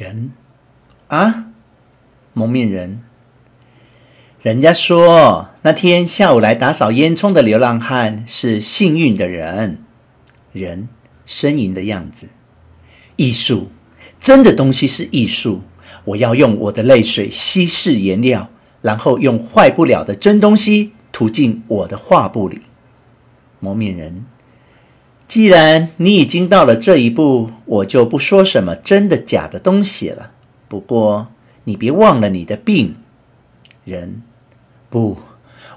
人啊，蒙面人。人家说那天下午来打扫烟囱的流浪汉是幸运的人。人呻吟的样子。艺术，真的东西是艺术。我要用我的泪水稀释颜料，然后用坏不了的真东西涂进我的画布里。蒙面人。既然你已经到了这一步，我就不说什么真的假的东西了。不过你别忘了你的病。人，不，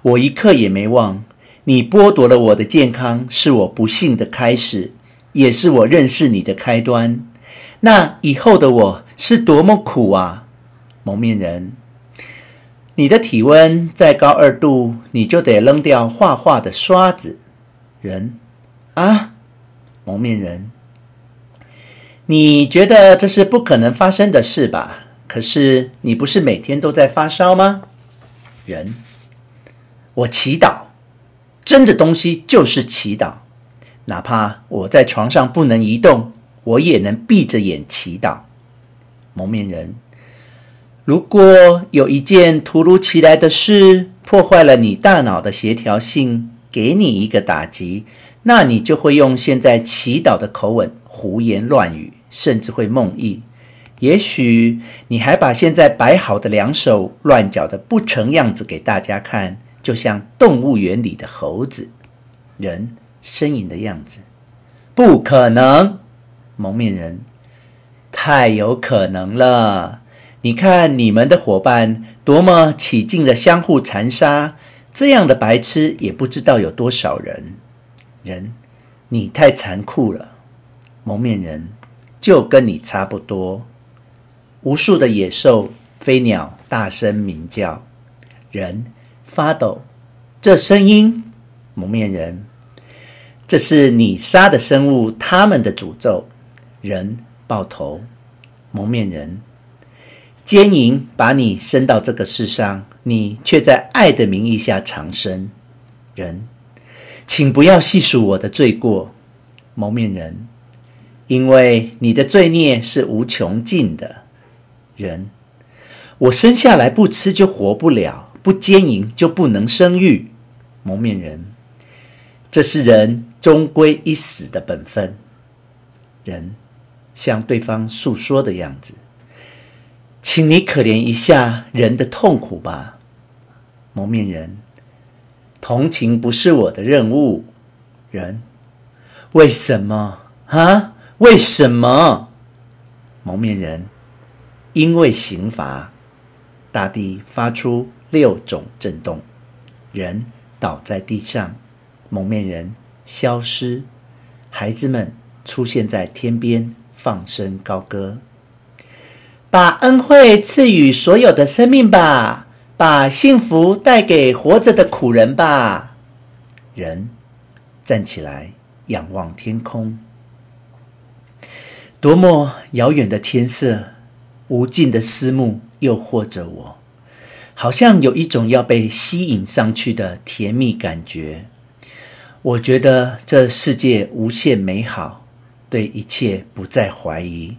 我一刻也没忘。你剥夺了我的健康，是我不幸的开始，也是我认识你的开端。那以后的我是多么苦啊！蒙面人，你的体温再高二度，你就得扔掉画画的刷子。人，啊。蒙面人，你觉得这是不可能发生的事吧？可是你不是每天都在发烧吗？人，我祈祷，真的东西就是祈祷，哪怕我在床上不能移动，我也能闭着眼祈祷。蒙面人，如果有一件突如其来的事破坏了你大脑的协调性，给你一个打击。那你就会用现在祈祷的口吻胡言乱语，甚至会梦呓。也许你还把现在摆好的两手乱搅的不成样子给大家看，就像动物园里的猴子。人呻吟的样子，不可能。蒙面人，太有可能了。你看你们的伙伴多么起劲的相互残杀，这样的白痴也不知道有多少人。人，你太残酷了。蒙面人，就跟你差不多。无数的野兽、飞鸟大声鸣叫，人发抖。这声音，蒙面人，这是你杀的生物，他们的诅咒。人抱头，蒙面人，奸淫把你生到这个世上，你却在爱的名义下长生。人。请不要细数我的罪过，蒙面人，因为你的罪孽是无穷尽的。人，我生下来不吃就活不了，不奸淫就不能生育。蒙面人，这是人终归一死的本分。人，向对方诉说的样子，请你可怜一下人的痛苦吧。蒙面人。同情不是我的任务，人，为什么啊？为什么？蒙面人，因为刑罚，大地发出六种震动，人倒在地上，蒙面人消失，孩子们出现在天边，放声高歌，把恩惠赐予所有的生命吧。把幸福带给活着的苦人吧。人站起来，仰望天空，多么遥远的天色，无尽的思慕诱惑着我，好像有一种要被吸引上去的甜蜜感觉。我觉得这世界无限美好，对一切不再怀疑。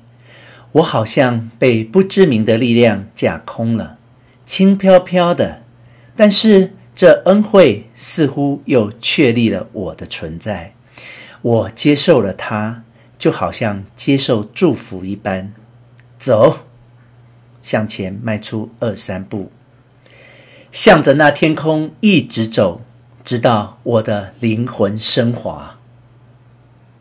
我好像被不知名的力量架空了。轻飘飘的，但是这恩惠似乎又确立了我的存在。我接受了它，就好像接受祝福一般。走，向前迈出二三步，向着那天空一直走，直到我的灵魂升华。